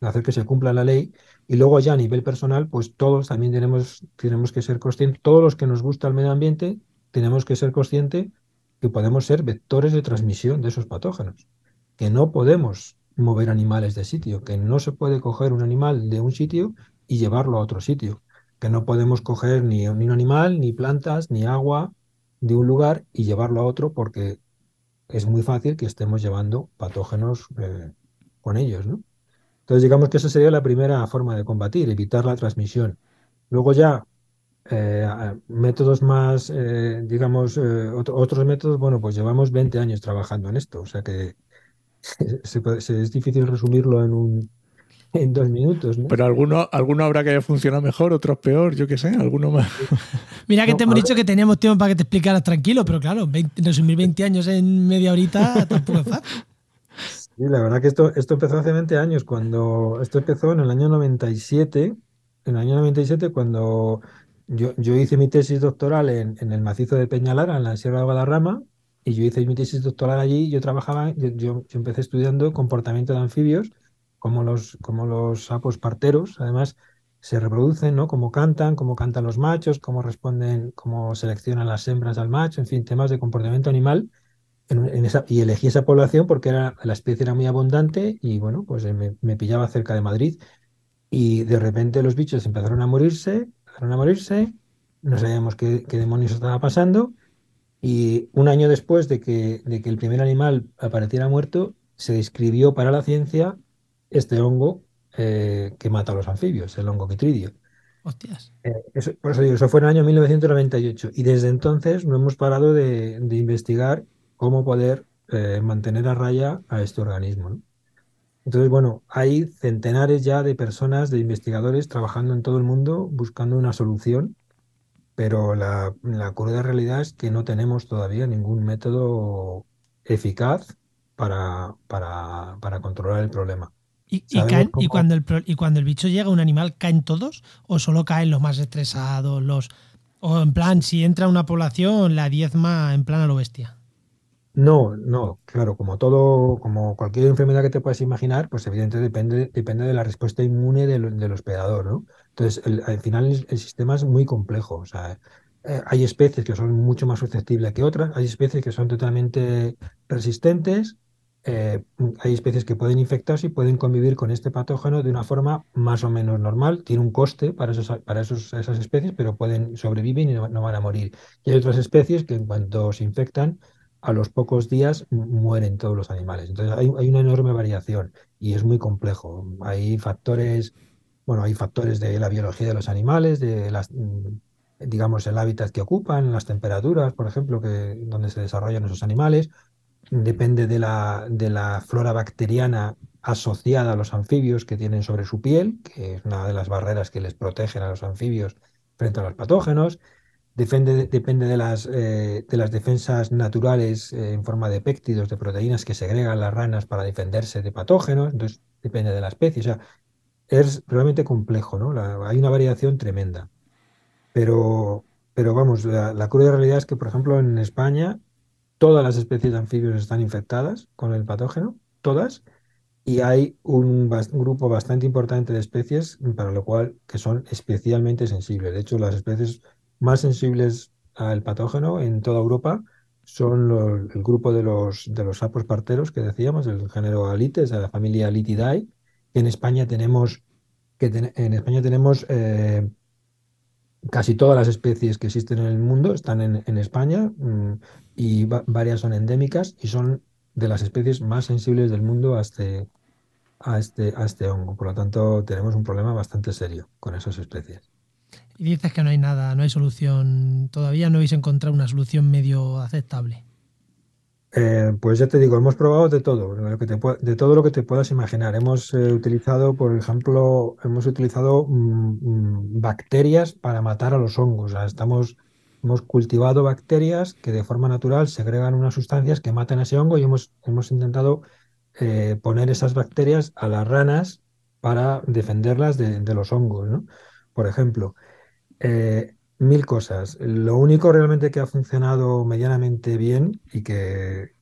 hacer que se cumpla la ley. Y luego ya a nivel personal, pues todos también tenemos, tenemos que ser conscientes, todos los que nos gusta el medio ambiente, tenemos que ser conscientes que podemos ser vectores de transmisión de esos patógenos, que no podemos mover animales de sitio, que no se puede coger un animal de un sitio y llevarlo a otro sitio, que no podemos coger ni, ni un animal, ni plantas, ni agua de un lugar y llevarlo a otro porque es muy fácil que estemos llevando patógenos eh, con ellos, ¿no? Entonces, digamos que esa sería la primera forma de combatir, evitar la transmisión. Luego ya, eh, métodos más, eh, digamos, otros métodos, bueno, pues llevamos 20 años trabajando en esto, o sea que (laughs) es difícil resumirlo en un, (laughs) en dos minutos, ¿no? Pero alguno, alguno habrá que funcionado mejor, otros peor, yo qué sé, alguno más. (laughs) Mira que te hemos dicho que teníamos tiempo para que te explicaras tranquilo, pero claro, resumir 20 años en media horita (laughs) tampoco es fácil. Sí, la verdad que esto, esto empezó hace 20 años, cuando esto empezó en el año 97, en el año 97 cuando yo, yo hice mi tesis doctoral en, en, el macizo de Peñalara, en la Sierra de Guadarrama, y yo hice mi tesis doctoral allí, yo trabajaba, yo, yo, empecé estudiando comportamiento de anfibios, como los, como los sapos parteros, además se reproducen, ¿no? Cómo cantan, cómo cantan los machos, cómo responden, cómo seleccionan las hembras al macho, en fin, temas de comportamiento animal y elegí esa población porque era, la especie era muy abundante y bueno, pues eh, me, pillaba cerca de Madrid. Y de repente los bichos empezaron a morirse, empezaron a morirse, no sabíamos qué, demonios estaba pasando. Y un año después de que, de que el primer animal apareciera muerto, se describió para la ciencia este hongo eh, que mata a los anfibios, el hongo quitridio. Hostias. Eh, por eso digo, eso fue en el año 1998 y desde entonces no hemos parado de, de investigar cómo poder eh, mantener a raya a este organismo. Entonces, bueno, hay centenares ya de personas, de investigadores trabajando en todo el mundo buscando una solución, pero la, la cruda realidad es que no tenemos todavía ningún método eficaz para, para, para controlar el problema. ¿Y, y, cuando el, ¿Y cuando el bicho llega a un animal, caen todos? ¿O solo caen los más estresados? los O en plan, si entra una población, la diezma en plan a lo bestia. No, no, claro, como todo, como cualquier enfermedad que te puedas imaginar, pues evidentemente depende, depende de la respuesta inmune del, del hospedador, ¿no? Entonces, al final el, sistema es muy complejo. O sea, eh, hay especies que son mucho más susceptibles que otras, hay especies que son totalmente resistentes, eh, hay especies que pueden infectarse y pueden convivir con este patógeno de una forma más o menos normal. Tiene un coste para, esas especies, pero pueden sobrevivir y no, van a morir. Y hay otras especies que en cuanto se infectan, a los pocos días mueren todos los animales. Entonces hay, una enorme variación y es muy complejo. Hay factores, bueno, hay factores de la biología de los animales, de las, digamos, el hábitat que ocupan, las temperaturas, por ejemplo, que, donde se desarrollan esos animales. Depende de la, flora bacteriana asociada a los anfibios que tienen sobre su piel, que es una de las barreras que les protegen a los anfibios frente a los patógenos Depende, depende de, las, eh, de las defensas naturales eh, en forma de péptidos, de proteínas que segregan las ranas para defenderse de patógenos, entonces depende de la especie. O sea, es realmente complejo, ¿no? hay una variación tremenda. Pero, pero vamos, la, la cruda realidad es que, por ejemplo, en España todas las especies de anfibios están infectadas con el patógeno, todas, y hay un, grupo bastante importante de especies para lo cual que son especialmente sensibles. De hecho, las especies más sensibles al patógeno en toda Europa son el grupo de los, de los sapos parteros que decíamos, el género Alites, la familia Alitidae. En España tenemos, que en España tenemos eh, casi todas las especies que existen en el mundo están en, España y varias son endémicas y son de las especies más sensibles del mundo a este, a este, a este hongo. Por lo tanto, tenemos un problema bastante serio con esas especies. Y dices que no hay nada, no hay solución, todavía no habéis encontrado una solución medio aceptable. Eh, pues ya te digo, hemos probado de todo, de todo lo que te puedas imaginar. Hemos eh, utilizado, por ejemplo, hemos utilizado mm, mm, bacterias para matar a los hongos. estamos, hemos cultivado bacterias que de forma natural segregan unas sustancias que matan a ese hongo y hemos, hemos intentado eh, poner esas bacterias a las ranas para defenderlas de, los hongos. ¿no? Por ejemplo, eh, mil cosas. Lo único realmente que ha funcionado medianamente bien y que,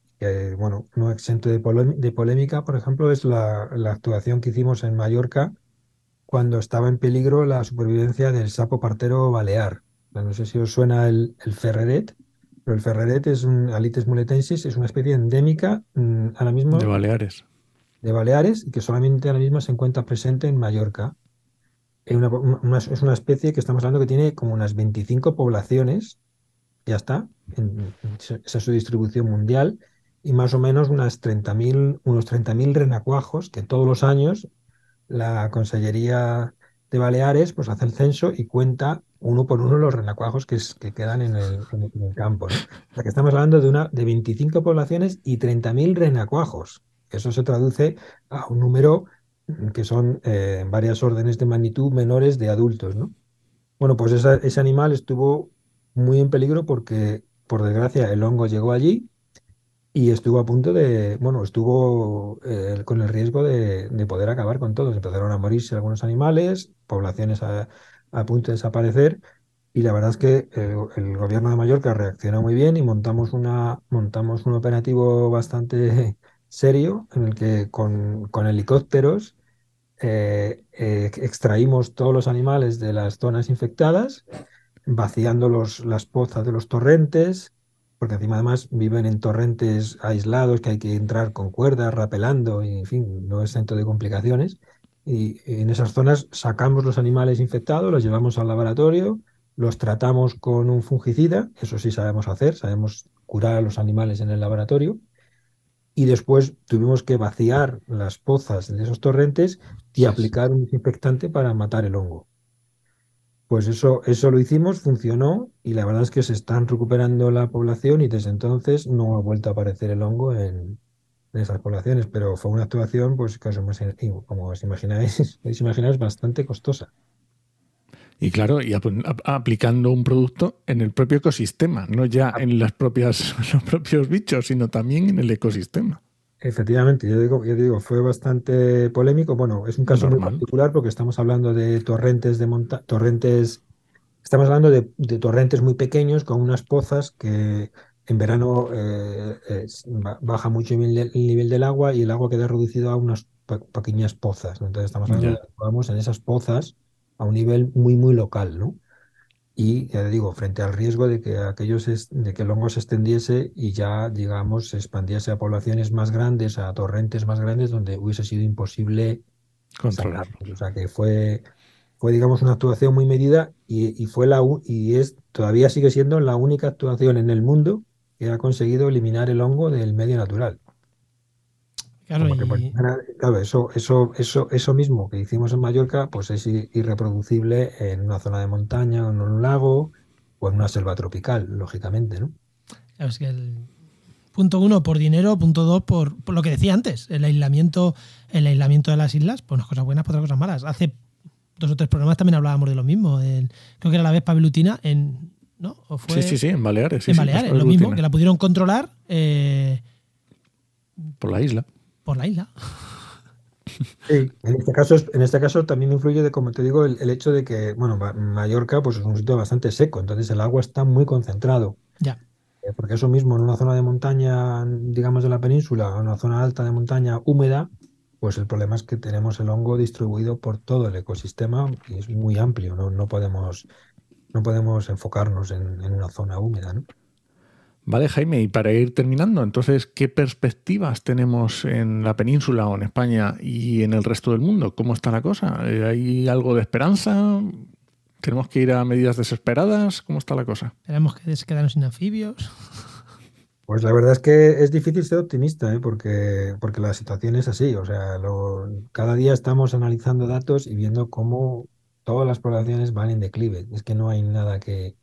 bueno, no exento de, polémica, por ejemplo, es la, actuación que hicimos en Mallorca cuando estaba en peligro la supervivencia del sapo partero balear. No sé si os suena el, ferreret, pero el ferreret es un Alites muletensis, es una especie endémica mm, ahora mismo de Baleares. De Baleares y que solamente ahora mismo se encuentra presente en Mallorca. Es una, una- es una especie que estamos hablando que tiene como unas 25 poblaciones, ya está, en- esa es su distribución mundial, y más o menos unas 30.000, unos 30.000 renacuajos que todos los años la Consellería de Baleares pues hace el censo y cuenta uno por uno los renacuajos que, quedan en el, campo, ¿no? O sea que estamos hablando de, una, de 25 poblaciones y 30.000 renacuajos. Eso se traduce a un número que son eh, varias órdenes de magnitud menores de adultos, ¿no? Bueno, pues ese animal estuvo muy en peligro porque, por desgracia, el hongo llegó allí y estuvo a punto de, bueno, estuvo eh, con el riesgo de, de poder acabar con todos. Empezaron a morirse algunos animales, poblaciones a, a punto de desaparecer. Y la verdad es que el, el gobierno de Mallorca reaccionó muy bien y montamos una, montamos un operativo bastante (laughs) serio en el que con, con helicópteros eh, eh, extraímos todos los animales de las zonas infectadas vaciando los, las pozas de los torrentes, porque encima además viven en torrentes aislados que hay que entrar con cuerdas, rapelando, y en fin, no es centro de complicaciones. Y en esas zonas sacamos los animales infectados, los llevamos al laboratorio, los tratamos con un fungicida, eso sí sabemos hacer, sabemos curar a los animales en el laboratorio, y después tuvimos que vaciar las pozas de esos torrentes y aplicar un desinfectante para matar el hongo. Pues eso, eso lo hicimos, funcionó y la verdad es que se están recuperando la población y desde entonces no ha vuelto a aparecer el hongo en, en esas poblaciones, pero fue una actuación, pues os como os imagináis, (laughs) podéis imaginar, bastante costosa. Y claro, y ap- ap- aplicando un producto en el propio ecosistema, no ya en las propias, (laughs) los propios bichos, sino también en el ecosistema. Efectivamente, yo digo, yo digo, fue bastante polémico. Bueno, es un caso muy particular porque estamos hablando de torrentes de monta torrentes, estamos hablando de, de torrentes muy pequeños con unas pozas que en verano eh, ba- baja mucho el nivel, del- el nivel del agua y el agua queda reducido a unas pe- pequeñas pozas. ¿no? Entonces estamos hablando vamos en esas pozas a un nivel muy, muy local, ¿no? Y ya digo, frente al riesgo de que aquellos es- de que el hongo se extendiese y ya, digamos, se expandiese a poblaciones más grandes, a torrentes más grandes, donde hubiese sido imposible Controlarlo. O sea que fue, fue, digamos, una actuación muy medida y, y fue la y es todavía sigue siendo la única actuación en el mundo que ha conseguido eliminar el hongo del medio natural. Claro, que, pues, eso, eso, eso, eso mismo que hicimos en Mallorca, pues es irreproducible en una zona de montaña, en un lago o en una selva tropical, lógicamente, ¿no? claro, es que el punto uno por dinero, punto dos por, por lo que decía antes, el aislamiento, el aislamiento de las islas, pues unas cosas buenas, por otras cosas malas. Hace dos o tres programas también hablábamos de lo mismo. creo que era la Vespa velutina en, ¿no? ¿O fue Sí, sí, sí, en Baleares. sí, en Baleares, lo mismo, que la pudieron controlar eh, Por la isla. por la isla. Sí, en este caso, en este caso también influye, de, como te digo, el, el hecho de que, bueno, Ma- Mallorca pues es un sitio bastante seco, entonces el agua está muy concentrado. Ya. Eh, Porque eso mismo, en una zona de montaña, digamos de la península, o en una zona alta de montaña húmeda, pues el problema es que tenemos el hongo distribuido por todo el ecosistema y es muy amplio, no, no podemos, no podemos enfocarnos en, en una zona húmeda, ¿no? Vale, Jaime, y para ir terminando, entonces, ¿qué perspectivas tenemos en la península o en España y en el resto del mundo? ¿Cómo está la cosa? Eh, ¿Hay algo de esperanza? ¿Tenemos que ir a medidas desesperadas? ¿Cómo está la cosa? Tenemos que quedarnos sin anfibios. Pues la verdad es que es difícil ser optimista, ¿eh? Porque, porque la situación es así. O sea, lo- cada día estamos analizando datos y viendo cómo todas las poblaciones van en declive. Es que no hay nada que,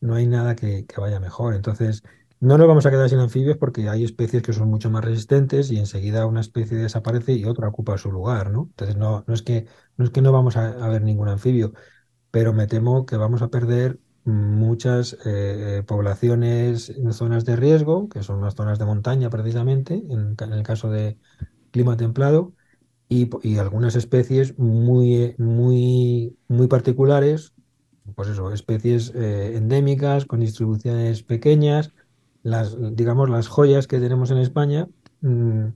no hay nada que, vaya mejor. Entonces, no nos vamos a quedar sin anfibios porque hay especies que son mucho más resistentes y enseguida una especie desaparece y otra ocupa su lugar, ¿no? Entonces, no, no es que, no es que no vamos a, a ver ningún anfibio, pero me temo que vamos a perder muchas eh, poblaciones en zonas de riesgo, que son las zonas de montaña precisamente, en el caso de clima templado, y, algunas especies muy, muy, muy particulares, pues eso, especies eh, endémicas con distribuciones pequeñas, las, digamos, las joyas que tenemos en España mm,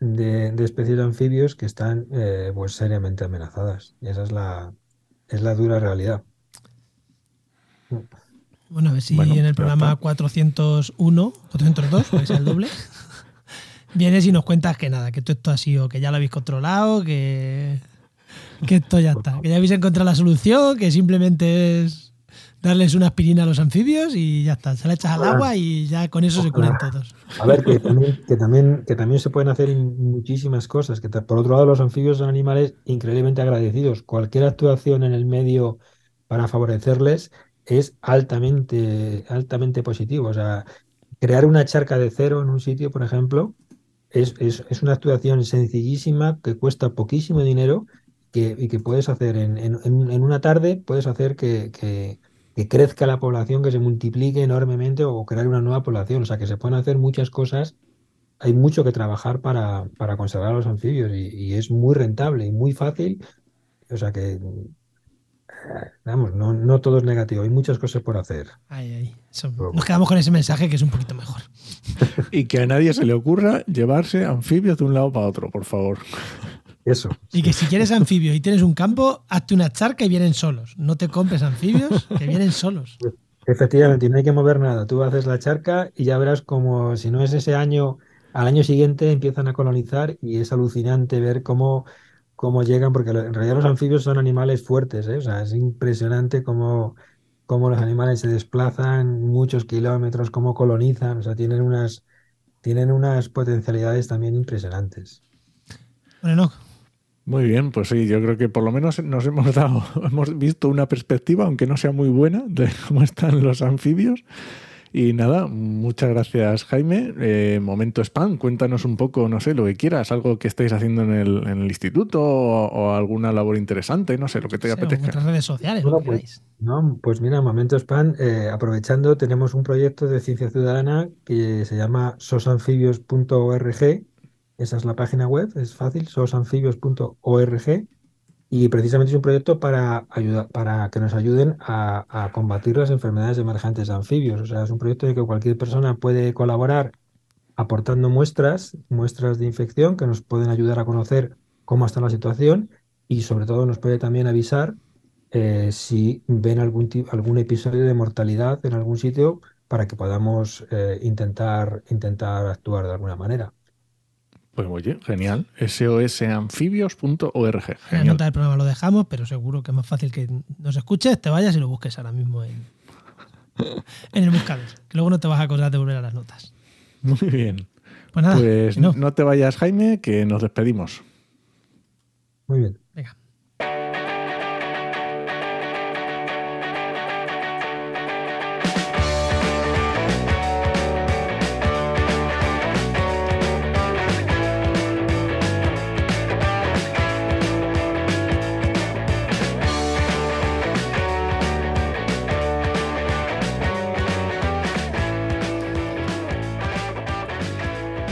de, de especies de anfibios que están eh, pues seriamente amenazadas. Esa es la, es la dura realidad. Bueno, a ver si Bueno, en el programa está. 401, 402, que es el doble, (laughs) vienes y nos cuentas que nada, que todo esto ha sido, que ya lo habéis controlado, que, Que esto ya está. Que ya habéis encontrado la solución, que simplemente es darles una aspirina a los anfibios y ya está. Se la echas al agua y ya con eso se curan todos. A ver, que también, que también, que también se pueden hacer muchísimas cosas. Que por otro lado, los anfibios son animales increíblemente agradecidos. Cualquier actuación en el medio para favorecerles es altamente, altamente positivo. O sea, crear una charca de cero en un sitio, por ejemplo, es, es, es una actuación sencillísima que cuesta poquísimo dinero que, y que puedes hacer en, en, una tarde, puedes hacer que, que, que, crezca la población, que se multiplique enormemente o crear una nueva población. O sea, que se pueden hacer muchas cosas. Hay mucho que trabajar para, para conservar a los anfibios y, y es muy rentable y muy fácil. O sea que Vamos, no, no, todo es negativo, hay muchas cosas por hacer. Ay, ay. Eso, nos quedamos con ese mensaje que es un poquito mejor. (laughs) y que a nadie se le ocurra llevarse anfibios de un lado para otro, por favor. Eso. Y que si quieres anfibios y tienes un campo, hazte una charca y vienen solos. No te compres anfibios, que vienen solos. Efectivamente, y no hay que mover nada. Tú haces la charca y ya verás como si no es ese año, al año siguiente empiezan a colonizar y es alucinante ver cómo cómo llegan, porque en realidad los anfibios son animales fuertes, ¿eh? O sea, es impresionante cómo, cómo los animales se desplazan muchos kilómetros, cómo colonizan, o sea, tienen unas, tienen unas potencialidades también impresionantes. Bueno, Muy bien, pues sí, yo creo que por lo menos nos hemos dado, (laughs) hemos visto una perspectiva, aunque no sea muy buena, de cómo están los anfibios. Y nada, muchas gracias Jaime. Eh, momento spam, cuéntanos un poco, no sé, lo que quieras, algo que estáis haciendo en el, en el instituto o, o, alguna labor interesante, no sé, lo que te sí, apetezca. Otras redes sociales, bueno, pues, no, pues mira, momento spam, eh, aprovechando, tenemos un proyecto de ciencia ciudadana que se llama sosanfibios.org. Esa es la página web, es fácil, sosanfibios.org y precisamente es un proyecto para, ayudar, para que nos ayuden a, combatir las enfermedades emergentes de anfibios. O sea, es un proyecto en el que cualquier persona puede colaborar aportando muestras, muestras de infección que nos pueden ayudar a conocer cómo está la situación y sobre todo nos puede también avisar eh, si ven algún, algún episodio de mortalidad en algún sitio para que podamos eh, intentar, intentar actuar de alguna manera. Pues oye, genial. sosanfibios.org. En la nota del programa lo dejamos, pero seguro que es más fácil que nos escuches, te vayas y lo busques ahora mismo en, en el buscador. Que luego no te vas a acordar de volver a las notas. Muy bien. Pues nada. Pues no. no te vayas, Jaime, que nos despedimos. Muy bien.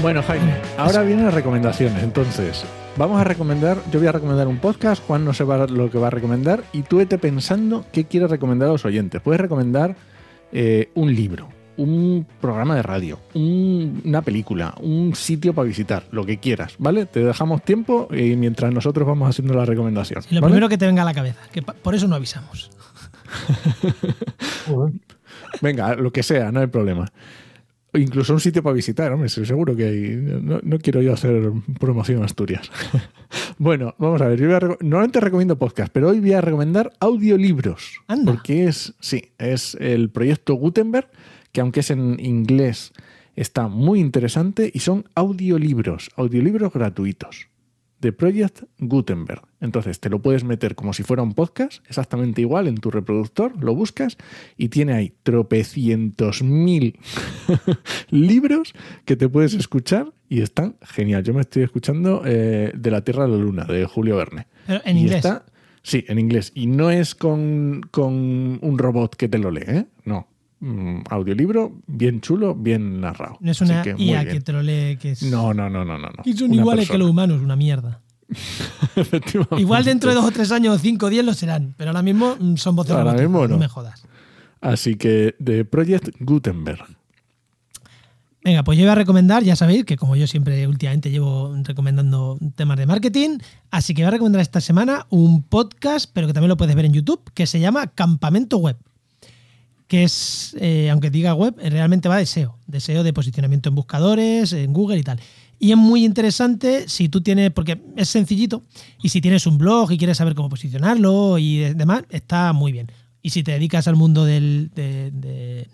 Bueno, Jaime, ahora vienen las recomendaciones. Entonces, vamos a recomendar, yo voy a recomendar un podcast, Juan no sé lo que va a recomendar, y tú vete pensando qué quieres recomendar a los oyentes. Puedes recomendar eh, un libro, un programa de radio, un, una película, un sitio para visitar, lo que quieras, ¿vale? Te dejamos tiempo y mientras nosotros vamos haciendo la recomendación. Y lo ¿vale? primero que te venga a la cabeza, que por eso no avisamos. (laughs) Venga, lo que sea, no hay problema. Incluso un sitio para visitar, hombre, seguro que hay. No, no quiero yo hacer promoción a Asturias. (laughs) bueno, vamos a ver. Yo voy a, normalmente recomiendo podcast, pero hoy voy a recomendar audiolibros. Anda. Porque es, sí, es el proyecto Gutenberg, que aunque es en inglés, está muy interesante y son audiolibros, audiolibros gratuitos. De Project Gutenberg. Entonces te lo puedes meter como si fuera un podcast, exactamente igual en tu reproductor, lo buscas y tiene ahí tropecientos mil (laughs) libros que te puedes escuchar y están genial. Yo me estoy escuchando eh, De la Tierra a la Luna, de Julio Verne. Pero en Y inglés. está- sí, en inglés. Y no es con, con un robot que te lo lee, ¿eh? No. Mm, audiolibro bien chulo, bien narrado. No es una que IA que te lo lee, que es. No, no, no, no, no. que son iguales que persona. los humanos, una mierda. (laughs) Efectivamente. Igual dentro de dos o tres años, cinco o diez lo serán, pero ahora mismo mm, son voces Ahora mismo no no. me jodas. Así que de Project Gutenberg. Venga, pues yo voy a recomendar, ya sabéis que como yo siempre últimamente llevo recomendando temas de marketing, así que voy a recomendar esta semana un podcast, pero que también lo puedes ver en YouTube, que se llama Campamento Web. Que es, eh, aunque diga web, realmente va de SEO, de SEO de posicionamiento en buscadores, en Google y tal. Y es muy interesante si tú tienes, porque es sencillito, y si tienes un blog y quieres saber cómo posicionarlo y de- demás, está muy bien. Y si te dedicas al mundo del, de- de-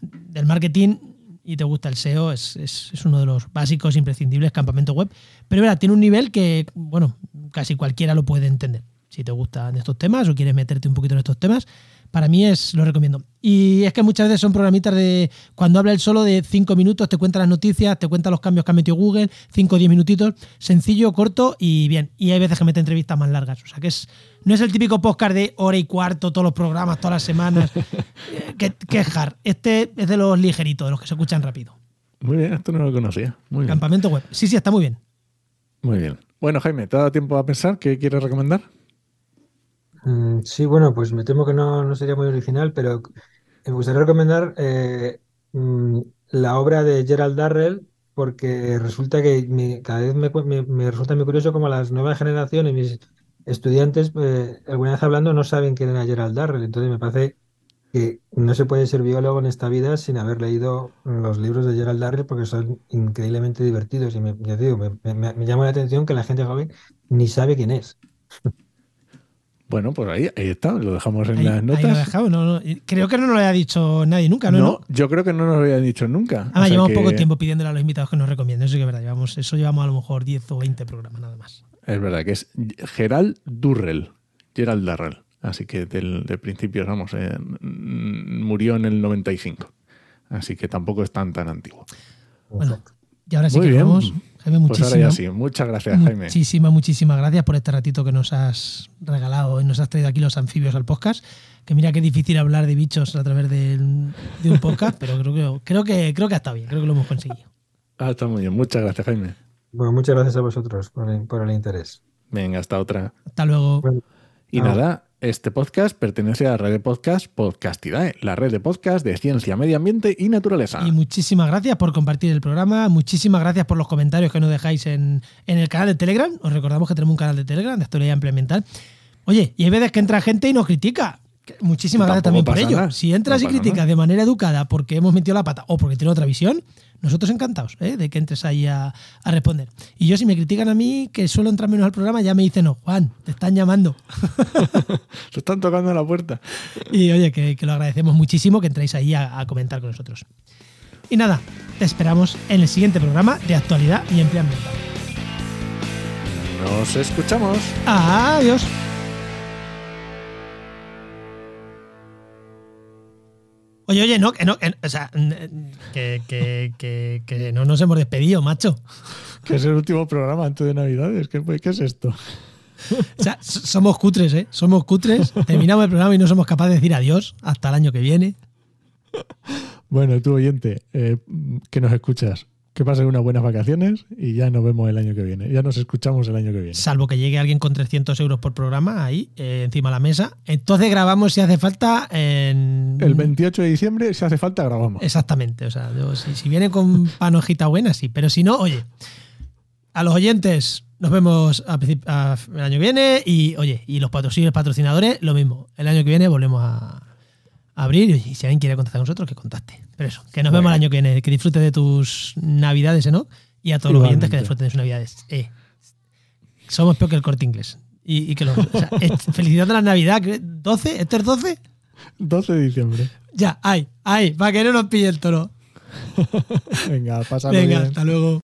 del marketing y te gusta el SEO, es, es- es uno de los básicos imprescindibles, campamento web. Pero verá, tiene un nivel que, bueno, casi cualquiera lo puede entender. Si te gustan estos temas o quieres meterte un poquito en estos temas, para mí es lo recomiendo. Y es que muchas veces son programitas de cuando habla él solo de 5 minutos, te cuenta las noticias, te cuenta los cambios que ha metido Google, 5 o 10 minutitos, sencillo, corto y bien. Y hay veces que mete entrevistas más largas. O sea que es no es el típico podcast de hora y cuarto, todos los programas, todas las semanas. (laughs) eh, que, que es hard. Este es de los ligeritos, de los que se escuchan rápido. Muy bien, esto no lo conocía. Muy bien. Campamento web. Sí, sí, está muy bien. Muy bien. Bueno, Jaime, ¿te ha dado tiempo a pensar qué quieres recomendar? Mm, sí, bueno, pues me temo que no, no sería muy original, pero me gustaría recomendar eh, mm, la obra de Gerald Darrell, porque resulta que me- cada vez me, me- resulta muy curioso como las nuevas generaciones, mis estudiantes, eh, alguna vez hablando, no saben quién era Gerald Darrell. Entonces me parece que no se puede ser biólogo en esta vida sin haber leído los libros de Gerald Darrell, porque son increíblemente divertidos. Y me, ya digo, me- me llama la atención que la gente joven ni sabe quién es. Bueno, pues ahí, ahí está, lo dejamos en Ahí, las ahí lo notas. dejado. no, no. Creo que no nos lo haya dicho nadie nunca, ¿no? no, yo creo que no nos lo habían dicho nunca. Ah, O sea llevamos que poco tiempo pidiéndole a los invitados que nos recomienden. Eso sí que es verdad. Llevamos, eso llevamos a lo mejor 10 o 20 programas nada más. Es verdad que es Gerald Durrell. Gerald Darrell. Así que del, del principio, vamos, eh, murió en el 95. Así que tampoco es tan tan antiguo. Bueno, y ahora sí Muy que bien. vamos. Jaime, Pues ahora muchísimas, ya sí. Muchas gracias, Jaime. muchísimas, muchísimas gracias por este ratito que nos has regalado y nos has traído aquí los anfibios al podcast. Que mira qué difícil hablar de bichos a través de, de un podcast, (laughs) pero creo que, creo, que, creo que ha estado bien, creo que lo hemos conseguido. Ah, está muy bien. Muchas gracias, Jaime. Bueno, muchas gracias a vosotros por el, por el interés. Venga, hasta otra. Hasta luego. Bueno, Y nada, este podcast pertenece a la red de podcast Podcastidae, la red de podcast de ciencia, medio ambiente y naturaleza. Y muchísimas gracias por compartir el programa. Muchísimas gracias por los comentarios que nos dejáis en, en el canal de Telegram. Os recordamos que tenemos un canal de Telegram de actualidad ampliamental. Oye, y hay veces que entra gente y nos critica. Muchísimas gracias también por ello. nada. Si entras No y criticas nada. de manera educada porque hemos metido la pata o porque tiene otra visión, nosotros encantados ¿eh? de que entres ahí a, a responder. Y yo, si me critican a mí, que suelo entrar menos al programa, ya me dicen, no, Juan, te están llamando. (laughs) Se están tocando la puerta. Y oye, que, que lo agradecemos muchísimo que entréis ahí a, a comentar con nosotros. Y nada, te esperamos en el siguiente programa de actualidad y empleo ambiental. Nos escuchamos. Adiós. Oye, oye, no, que no, que, o sea, que, que, que, que no nos hemos despedido, macho. Que es el último programa antes de Navidades. ¿Qué, qué es esto? O sea, somos cutres, ¿eh? Somos cutres. Terminamos el programa y no somos capaces de decir adiós hasta el año que viene. Bueno, tú oyente, eh, que nos escuchas, que pases unas buenas vacaciones y ya nos vemos el año que viene. Ya nos escuchamos el año que viene. Salvo que llegue alguien con 300 euros por programa ahí, eh, encima de la mesa. Entonces grabamos si hace falta en... El 28 de diciembre, si hace falta, grabamos. Exactamente. O sea, yo, si, si viene con panojita buena, sí. Pero si no, oye, a los oyentes nos vemos a princip- a- el año que viene y, oye, y los patrocinios patrocinadores, lo mismo. El año que viene volvemos a abrir y, si alguien quiere contactar con nosotros, que contacte. Pero eso, que nos Muy vemos el año que viene, que disfrutes de tus navidades, ¿eh, ¿no? Y a todos los oyentes que disfruten de sus navidades. Eh, somos peor que el corte inglés. Y, y que los, o sea, felicidad de la Navidad. ¿qué? ¿12? ¿Este es 12? 12 de diciembre. Ya, ay, ay, para que no nos pille el toro. (laughs) Venga, pásalo Venga, bien. hasta luego.